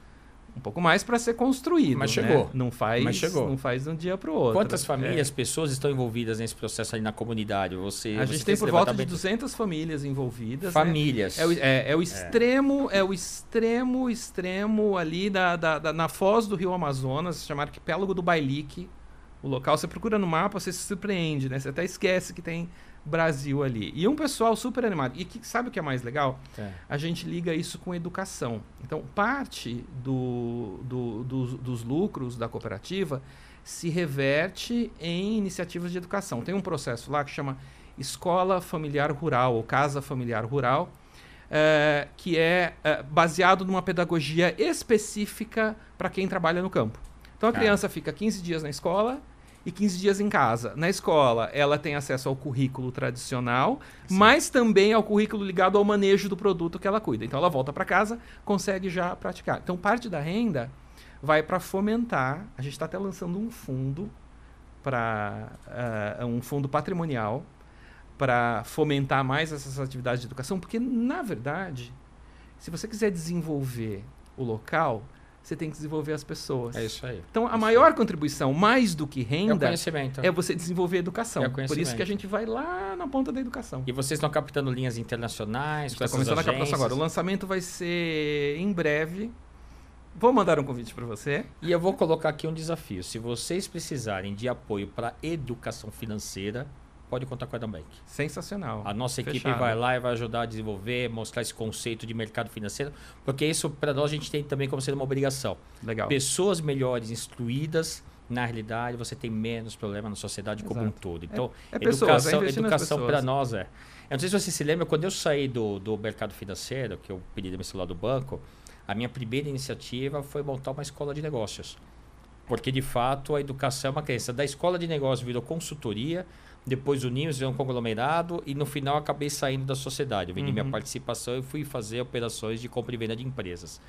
um pouco mais para ser construído. Mas né? chegou. Não faz, Mas chegou. Não faz de um dia para o outro. Quantas É. famílias, pessoas estão envolvidas nesse processo ali na comunidade? Você, A você gente tem esse por volta de levantamento? 200 famílias envolvidas. né? famílias. É o, é, é o extremo, é. o extremo, extremo ali da, da- da- na foz do Rio Amazonas, se chama Arquipélago do Bailique. O local, você procura no mapa, você se surpreende, né? Você até esquece que tem Brasil ali. E um pessoal super animado. E que, sabe o que é mais legal? É. A gente liga isso com educação. Então, parte do, do- dos, dos lucros da cooperativa se reverte em iniciativas de educação. Tem um processo lá que chama Escola Familiar Rural, ou Casa Familiar Rural, eh, que é eh, baseado numa pedagogia específica para quem trabalha no campo. Então, a Tá. criança fica 15 dias na escola e 15 dias em casa. Na escola, ela tem acesso ao currículo tradicional, mas também ao currículo ligado ao manejo do produto que ela cuida. Então, ela volta para casa, consegue já praticar. Então, parte da renda vai para fomentar. A gente está até lançando um fundo para um fundo patrimonial para fomentar mais essas atividades de educação, porque na verdade, se você quiser desenvolver o local, você tem que desenvolver as pessoas. É isso aí. Então, a Isso maior contribuição, mais do que É renda, conhecimento. é você desenvolver a educação. É o Por isso que a gente vai lá na ponta da educação. E vocês estão captando linhas internacionais? Está começando a captação agências? agora. O lançamento vai ser em breve. Vou mandar um convite para você. E eu vou colocar aqui um desafio. Se vocês precisarem de apoio para educação financeira, pode contar com a Eden Bank. Sensacional. A nossa equipe Fechado. vai lá e vai ajudar a desenvolver, mostrar esse conceito de mercado financeiro, porque isso para nós a gente tem também como sendo uma obrigação. Legal. Pessoas melhores instruídas na realidade você tem menos problema na sociedade como um Exato. todo. Então, É pessoas, é educação, investir nas educação pessoas. para nós é. Eu não sei se você se lembra, quando eu saí do, do mercado financeiro, que eu pedi demissão do banco, a minha primeira iniciativa foi montar uma escola de negócios. Porque, de fato, a educação é uma crença. Da escola de negócios virou consultoria, depois unimos, virou um conglomerado e, no final, acabei saindo da sociedade. Eu vendi minha Uhum. participação e fui fazer operações de compra e venda de empresas.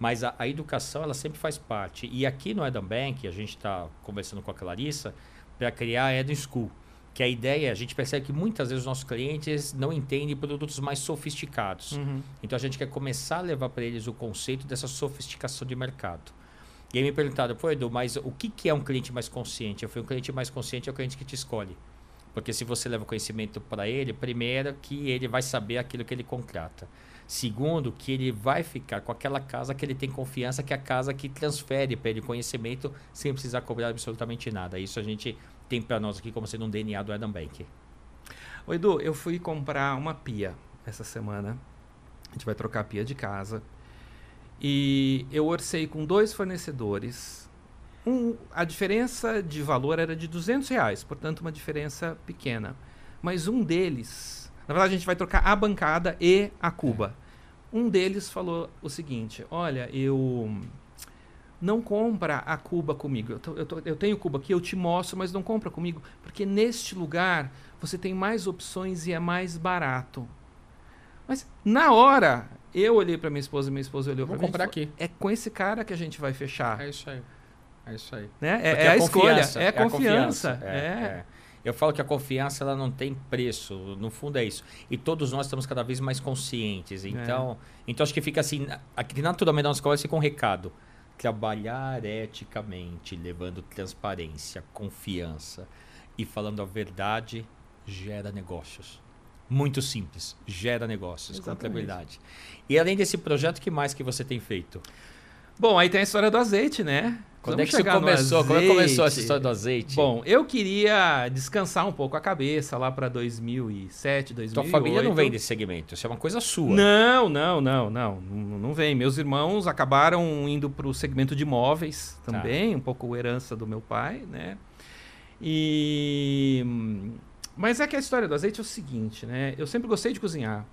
Mas a, a educação, ela sempre faz parte. E aqui no Eden Bank, a gente está conversando com a Clarissa para criar a Eden School. Que a ideia, a gente percebe que muitas vezes os nossos clientes não entendem produtos mais sofisticados. Uhum. Então a gente quer começar a levar para eles o conceito dessa sofisticação de mercado. E aí me perguntaram, pô Edu, mas o que, que é um cliente mais consciente? Eu falei, um cliente mais consciente é o cliente que te escolhe. Porque se você leva o conhecimento para ele, primeiro que ele vai saber aquilo que ele contrata. Segundo, que ele vai ficar com aquela casa que ele tem confiança, que é a casa que transfere para ele conhecimento sem precisar cobrar absolutamente nada. Isso a gente tem para nós aqui como sendo um DNA do Eden Bank. Ô, Edu, eu fui comprar uma pia essa semana. A gente vai trocar a pia de casa. E eu orcei com dois fornecedores. Um, a diferença de valor era de 200 reais, portanto, uma diferença pequena. Mas um deles, na verdade, a gente vai trocar a bancada e a cuba. Um deles falou o seguinte: Olha, eu não compra a cuba comigo. Eu, tô- eu tô- eu tenho cuba aqui, eu te mostro, mas não compra comigo, porque neste lugar você tem mais opções e é mais barato. Mas na hora, eu olhei para minha esposa e minha esposa olhou para Vou mim. e comprar aqui. É com esse cara que a gente vai fechar. É isso aí. É isso aí. né? É, é a, escolha, confiança, é a a confiança. É, é. é. Eu falo que a confiança ela não tem preço, no fundo é isso. E todos nós estamos cada vez mais conscientes. Então, então acho que fica assim, aqui naturalmente nós conversa com um recado. Trabalhar eticamente, levando transparência, confiança e falando a verdade gera negócios. Muito simples, gera negócios com Exatamente. tranquilidade. E além desse projeto, que mais que você tem feito? Bom, aí tem a história do azeite, né? Quando Vamos é que isso no começou? Como é que começou essa história do azeite? Bom, eu queria descansar um pouco a cabeça lá para 2007, 2008. Tua família não vem desse segmento, isso é uma coisa sua. Não, não, não, não, não, vem. Meus irmãos acabaram indo para o segmento de imóveis Tá. também, um pouco herança do meu pai, né? E mas é que a história do azeite é o seguinte, né? Eu sempre gostei de cozinhar.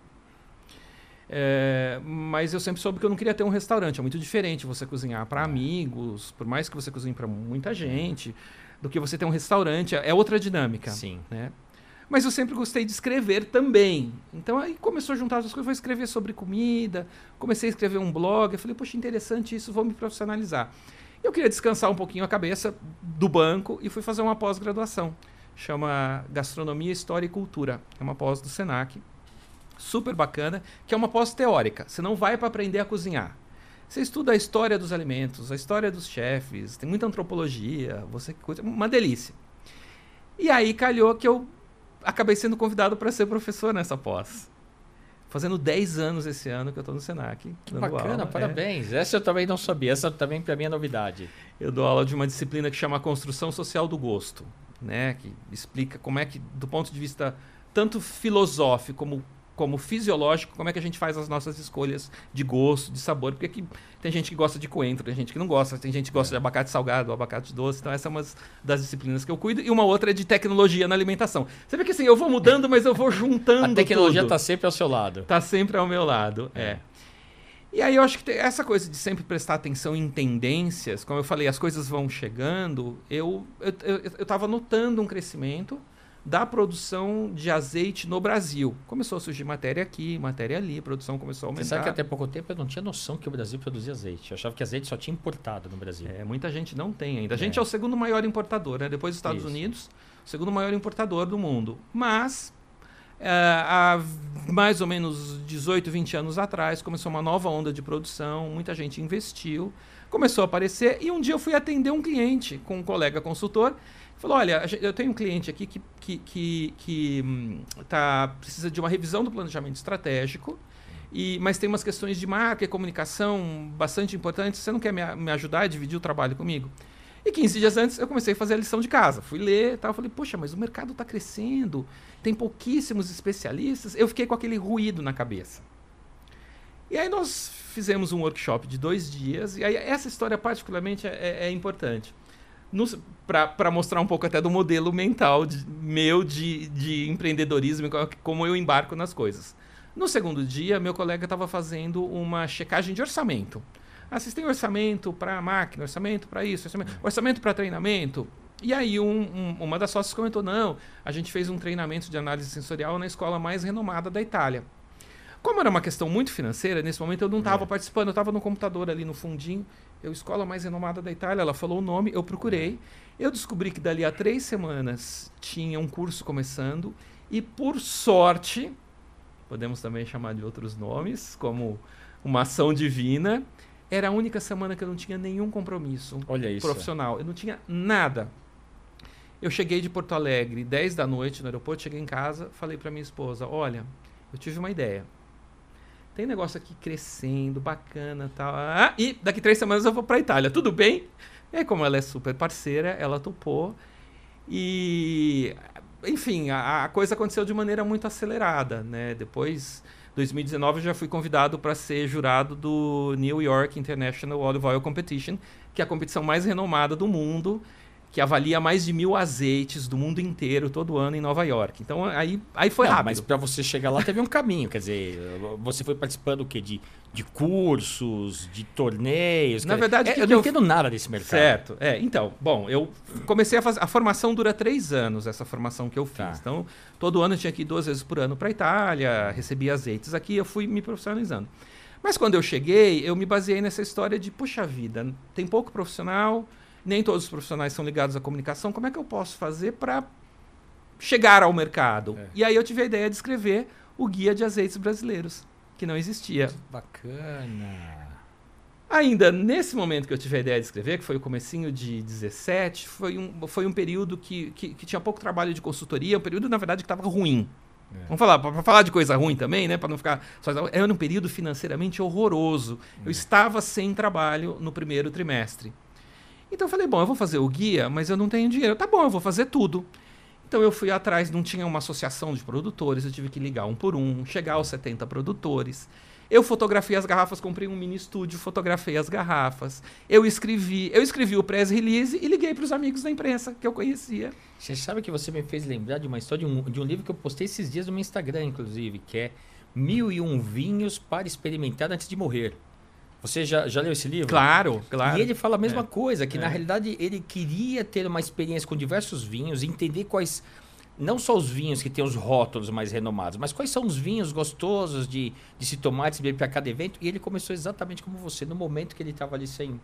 É, mas eu sempre soube que eu não queria ter um restaurante. É muito diferente você cozinhar para amigos, por mais que você cozinhe para muita gente, do que você ter um restaurante. É outra dinâmica Sim. né? Mas eu sempre gostei de escrever também. Então aí começou a juntar as coisas, vou escrever sobre comida, comecei a escrever um blog, eu falei, poxa, interessante isso, vou me profissionalizar. Eu queria descansar um pouquinho a cabeça do banco e fui fazer uma pós-graduação. Chama Gastronomia, História e Cultura. É uma pós do Senac. Super bacana, que é uma pós teórica. Você não vai para aprender a cozinhar. Você estuda a história dos alimentos, a história dos chefes, tem muita antropologia, você uma delícia. E aí calhou que eu acabei sendo convidado para ser professor nessa pós. Fazendo 10 anos esse ano que eu estou no Senac. Que bacana, aula. É, parabéns. Essa eu também não sabia, essa também para mim é novidade. eu dou aula de uma disciplina que chama Construção Social do Gosto, né? Que explica como é que, do ponto de vista tanto filosófico como, como fisiológico, como é que a gente faz as nossas escolhas de gosto, de sabor. Porque aqui tem gente que gosta de coentro, tem gente que não gosta, tem gente que gosta de abacate salgado, abacate doce. Então essa é uma das disciplinas que eu cuido. E uma outra é de tecnologia na alimentação. Você vê que assim, eu vou mudando, mas eu vou juntando A tecnologia está sempre ao seu lado. Tá sempre ao meu lado, é. E aí eu acho que essa coisa de sempre prestar atenção em tendências, como eu falei, as coisas vão chegando, eu, eu, eu, eu notando um crescimento da produção de azeite no Brasil. Começou a surgir matéria aqui, matéria ali, a produção começou a Você aumentar. sabe que até pouco tempo eu não tinha noção que o Brasil produzia azeite. Eu achava que azeite só tinha importado no Brasil. É, muita gente não tem ainda. A gente É. é, o segundo maior importador, né? Depois dos Estados Isso. Unidos, o segundo maior importador do mundo. Mas, é, há mais ou menos 18, 20 anos atrás, começou uma nova onda de produção, muita gente investiu, começou a aparecer, e um dia eu fui atender um cliente com um colega consultor, falou, olha, eu tenho um cliente aqui que, que, que, que, hum, tá, precisa de uma revisão do planejamento estratégico, e, mas tem umas questões de marca e comunicação bastante importantes. Você não quer me, me ajudar a dividir o trabalho comigo? E 15 dias antes eu comecei a fazer a lição de casa. Fui ler e tal. Falei, poxa, mas o mercado está crescendo, tem pouquíssimos especialistas. Eu fiquei com aquele ruído na cabeça. E aí nós fizemos um workshop de dois dias. E aí essa história particularmente é, é- é importante. Para mostrar um pouco até do modelo mental de, meu de, de empreendedorismo, como eu embarco nas coisas. No segundo dia, meu colega estava fazendo uma checagem de orçamento. Ah, vocês têm orçamento para máquina, orçamento para isso, orçamento, orçamento para treinamento? E aí um, um, uma das sócias comentou, não, a gente fez um treinamento de análise sensorial na escola mais renomada da Itália. Como era uma questão muito financeira, nesse momento eu não estava é. participando, eu estava no computador ali no fundinho, eu, escola mais renomada da Itália, ela falou o nome, eu procurei, eu descobri que dali a três semanas tinha um curso começando, e por sorte, podemos também chamar de outros nomes, como uma ação divina, era a única semana que eu não tinha nenhum compromisso profissional. Eu não tinha nada. Eu cheguei de Porto Alegre, 10 da noite no aeroporto, cheguei em casa, falei para minha esposa: Olha, eu tive uma ideia. Tem negócio aqui crescendo, bacana tal. Ah, e daqui três semanas eu vou para Itália, tudo bem? E aí, como ela é super parceira, ela topou. E, enfim, a, a coisa aconteceu de maneira muito acelerada, né? Depois 2019 eu já fui convidado para ser jurado do New York International Olive Oil Competition, que é a competição mais renomada do mundo, que avalia mais de mil azeites do mundo inteiro todo ano em Nova York. Então aí, aí foi Não, rápido. Mas para você chegar lá teve um caminho, quer dizer, você foi participando o quê? De, de cursos, de torneios? Na verdade, é, eu não eu... entendo nada desse mercado. Certo. É, então, bom, eu comecei a fazer. A formação dura três anos, essa formação que eu fiz. Tá. Então, todo ano eu tinha que ir duas vezes por ano para a Itália, recebia azeites aqui, eu fui me profissionalizando. Mas quando eu cheguei, eu me baseei nessa história de, puxa vida, tem pouco profissional nem todos os profissionais são ligados à comunicação. Como é que eu posso fazer para chegar ao mercado? É. E aí eu tive a ideia de escrever o Guia de Azeites Brasileiros, que não existia. Bacana. Ainda nesse momento que eu tive a ideia de escrever, que foi o comecinho de 17, foi um, foi um período que, que, que tinha pouco trabalho de consultoria, um período, na verdade, que estava ruim. É. Vamos falar, para falar de coisa ruim também, né? Para não ficar. Só, era um período financeiramente horroroso. É. Eu estava sem trabalho no primeiro trimestre. Então eu falei, bom, eu vou fazer o guia, mas eu não tenho dinheiro. Tá bom, eu vou fazer tudo. Então eu fui atrás, não tinha uma associação de produtores, eu tive que ligar um por um, chegar aos 70 produtores. Eu fotografei as garrafas, comprei um mini estúdio, fotografei as garrafas. Eu escrevi, eu escrevi o press release e liguei para os amigos da imprensa que eu conhecia. Você sabe que você me fez lembrar de uma história de um, de um livro que eu postei esses dias no meu Instagram, inclusive, que é Mil e um vinhos para experimentar antes de morrer. Você já, já leu esse livro? Claro, claro. E ele fala a mesma é. coisa, que é. na realidade ele queria ter uma experiência com diversos vinhos, entender quais. Não só os vinhos que têm os rótulos mais renomados, mas quais são os vinhos gostosos de, de se tomar, de se beber para cada evento. E ele começou exatamente como você, no momento que ele estava ali sem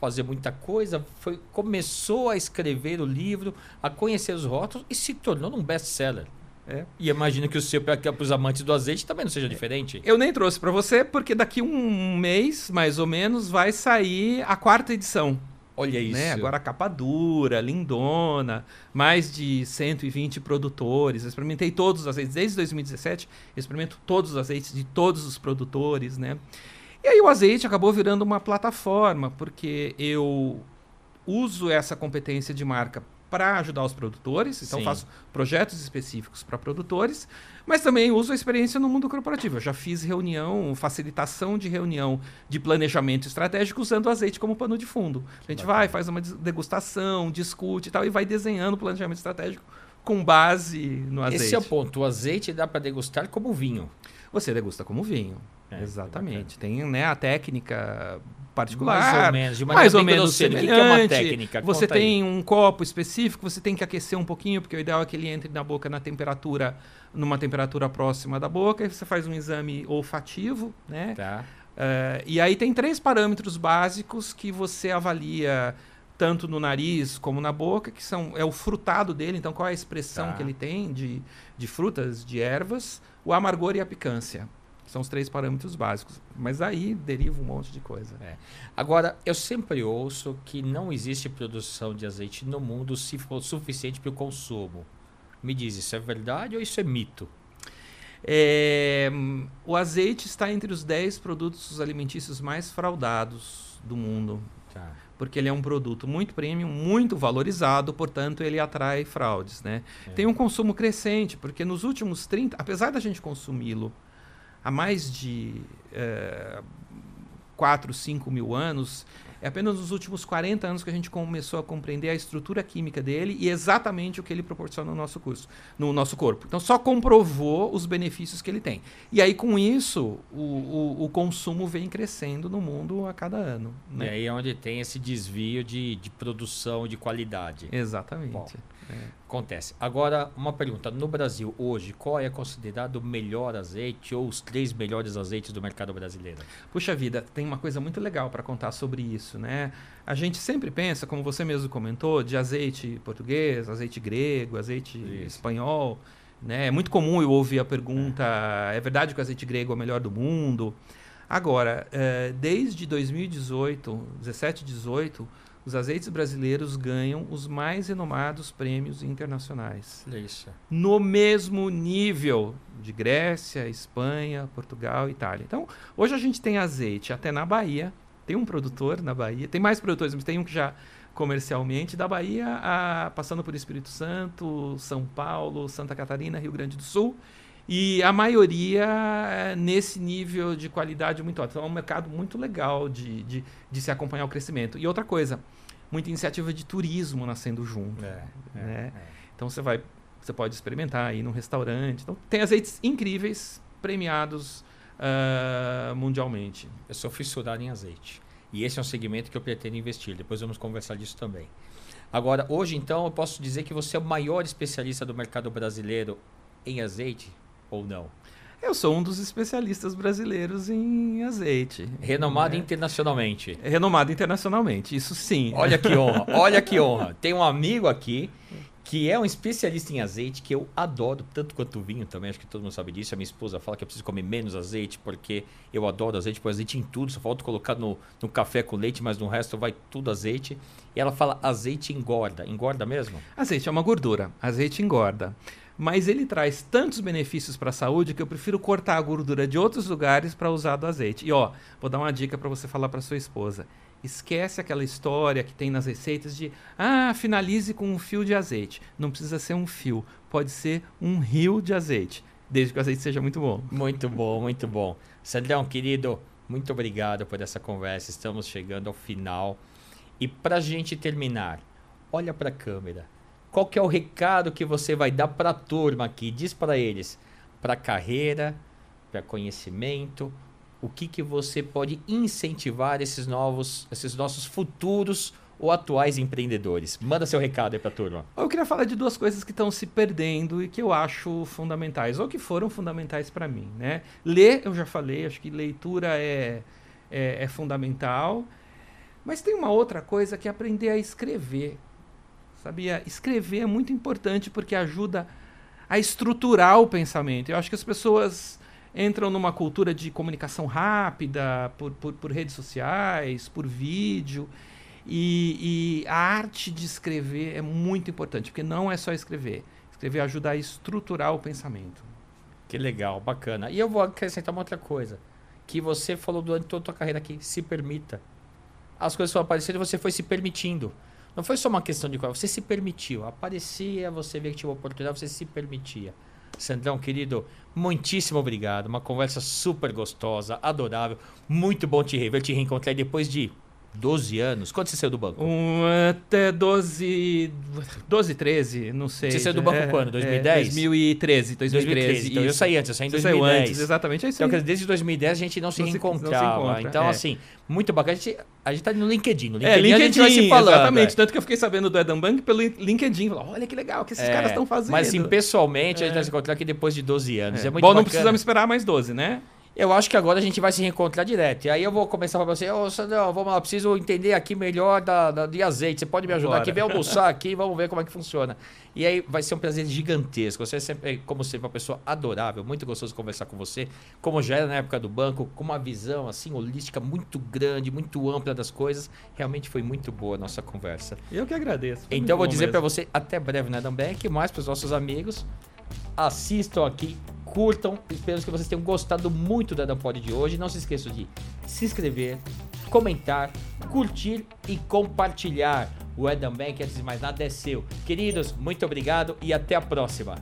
fazer muita coisa, foi, começou a escrever o livro, a conhecer os rótulos e se tornou um best-seller. É. E imagino que o seu, para os amantes do azeite, também não seja diferente. Eu nem trouxe para você, porque daqui um mês, mais ou menos, vai sair a quarta edição. Olha isso. Né? Agora capa dura, lindona, mais de 120 produtores. Eu experimentei todos os azeites, desde 2017, experimento todos os azeites de todos os produtores, né? E aí o azeite acabou virando uma plataforma, porque eu uso essa competência de marca para ajudar os produtores, então Sim. faço projetos específicos para produtores, mas também uso a experiência no mundo corporativo. Eu já fiz reunião, facilitação de reunião de planejamento estratégico usando o azeite como pano de fundo. A gente vai, faz uma degustação, discute e tal, e vai desenhando o planejamento estratégico com base no azeite. Esse é o ponto. O azeite dá para degustar como vinho. Você degusta como vinho. É, Exatamente. Tem né, a técnica particular. Mais ou menos, de mais ou menos semelhante. Que é uma técnica? Você Conta tem aí. um copo específico, você tem que aquecer um pouquinho, porque o ideal é que ele entre na boca na temperatura, numa temperatura próxima da boca, e você faz um exame olfativo, né? Tá. Uh, e aí tem três parâmetros básicos que você avalia tanto no nariz como na boca, que são é o frutado dele, então qual é a expressão tá. que ele tem de, de frutas, de ervas, o amargor e a picância. São os três parâmetros básicos. Mas aí deriva um monte de coisa. É. Agora, eu sempre ouço que não existe produção de azeite no mundo se for suficiente para o consumo. Me diz, isso é verdade ou isso é mito? É, o azeite está entre os 10 produtos alimentícios mais fraudados do mundo. Tá. Porque ele é um produto muito premium, muito valorizado, portanto, ele atrai fraudes. Né? É. Tem um consumo crescente, porque nos últimos 30, apesar da gente consumi-lo há mais de é, 4, 5 mil anos, É apenas nos últimos 40 anos que a gente começou a compreender a estrutura química dele e exatamente o que ele proporciona no nosso curso, no nosso corpo. Então só comprovou os benefícios que ele tem. E aí com isso o, o, o consumo vem crescendo no mundo a cada ano. Né? E aí é onde tem esse desvio de, de produção de qualidade. Exatamente. Bom, Acontece. Agora, uma pergunta. No Brasil, hoje, qual é considerado o melhor azeite ou os três melhores azeites do mercado brasileiro? Puxa vida, tem uma coisa muito legal para contar sobre isso, né? A gente sempre pensa, como você mesmo comentou, de azeite português, azeite grego, azeite isso. espanhol. Né? É muito comum eu ouvir a pergunta: é verdade que o azeite grego é o melhor do mundo? Agora, eh, desde 2018, 17, 18, os azeites brasileiros ganham os mais renomados prêmios internacionais. Isso. No mesmo nível de Grécia, Espanha, Portugal, Itália. Então, hoje a gente tem azeite até na Bahia. Tem um produtor na Bahia, tem mais produtores, mas tem um que já comercialmente, da Bahia a, passando por Espírito Santo, São Paulo, Santa Catarina, Rio Grande do Sul. E a maioria é nesse nível de qualidade muito alto. Então é um mercado muito legal de, de, de se acompanhar o crescimento. E outra coisa, muita iniciativa de turismo nascendo junto. É, é né? é, então você vai, você pode experimentar aí num restaurante. Então tem azeites incríveis premiados uh, mundialmente. Eu sou fissurado em azeite. E esse é um segmento que eu pretendo investir. Depois vamos conversar disso também. Agora, hoje então, eu posso dizer que você é o maior especialista do mercado brasileiro em azeite ou não? Eu sou um dos especialistas brasileiros em azeite. Renomado né? internacionalmente. Renomado internacionalmente, isso sim. Olha que honra, olha que honra. Tem um amigo aqui que é um especialista em azeite que eu adoro, tanto quanto vinho também, acho que todo mundo sabe disso. A minha esposa fala que eu preciso comer menos azeite, porque eu adoro azeite, põe azeite em tudo, só falta colocar no, no café com leite, mas no resto vai tudo azeite. E ela fala azeite engorda. Engorda mesmo? Azeite é uma gordura, azeite engorda mas ele traz tantos benefícios para a saúde que eu prefiro cortar a gordura de outros lugares para usar do azeite. E ó, vou dar uma dica para você falar para sua esposa. Esquece aquela história que tem nas receitas de ah, finalize com um fio de azeite. Não precisa ser um fio, pode ser um rio de azeite, desde que o azeite seja muito bom. Muito bom, muito bom. Sandrão, querido, muito obrigado por essa conversa. Estamos chegando ao final. E para a gente terminar, olha para a câmera qual que é o recado que você vai dar para a turma aqui? Diz para eles, para carreira, para conhecimento, o que, que você pode incentivar esses novos, esses nossos futuros ou atuais empreendedores? Manda seu recado aí para a turma. Eu queria falar de duas coisas que estão se perdendo e que eu acho fundamentais, ou que foram fundamentais para mim. Né? Ler, eu já falei, acho que leitura é, é, é fundamental. Mas tem uma outra coisa que é aprender a escrever. Sabia? Escrever é muito importante porque ajuda a estruturar o pensamento. Eu acho que as pessoas entram numa cultura de comunicação rápida, por, por, por redes sociais, por vídeo. E, e, a arte de escrever é muito importante, porque não é só escrever. Escrever ajuda a estruturar o pensamento. Que legal, bacana. E eu vou acrescentar uma outra coisa. Que você falou durante toda a sua carreira aqui, se permita. As coisas foram aparecendo e você foi se permitindo. Não foi só uma questão de qual você se permitiu. Aparecia, você vê que tinha uma oportunidade, você se permitia. Sandrão, querido, muitíssimo obrigado. Uma conversa super gostosa, adorável. Muito bom te rever, te reencontrar depois de 12 anos. Quando você saiu do banco? Um, até 12, 12, 13, não sei. Você saiu do banco é, quando? 2010? É, 2013, 2013. 2013 então eu saí antes, eu saí em 2010. Saiu antes, exatamente, é isso Então, desde 2010 a gente não se não reencontrava. Não se encontra, então, é. assim, muito bacana. A gente, a gente tá no LinkedIn. No LinkedIn, é, LinkedIn a gente vai se falando. Exatamente, é. tanto que eu fiquei sabendo do Eden Bank pelo LinkedIn. Olha que legal que esses é, caras estão fazendo. Mas, assim, pessoalmente, a gente vai se encontrar aqui depois de 12 anos. É, é muito Bom, bacana. não precisamos esperar mais 12, né? Eu acho que agora a gente vai se reencontrar direto. E aí eu vou começar para você, ô oh, Sandrão, vamos lá, preciso entender aqui melhor da, da, de azeite. Você pode me ajudar Bora. aqui? Vem almoçar aqui, vamos ver como é que funciona. E aí vai ser um prazer gigantesco. Você é sempre, como sempre, uma pessoa adorável, muito gostoso conversar com você. Como já era na época do banco, com uma visão assim holística muito grande, muito ampla das coisas. Realmente foi muito boa a nossa conversa. Eu que agradeço. Então eu vou dizer para você até breve na Dambeck, mais para os nossos amigos. Assistam aqui curtam. Espero que vocês tenham gostado muito da Dampod de hoje. Não se esqueçam de se inscrever, comentar, curtir e compartilhar. O Edam Bank, antes de mais nada, é seu. Queridos, muito obrigado e até a próxima.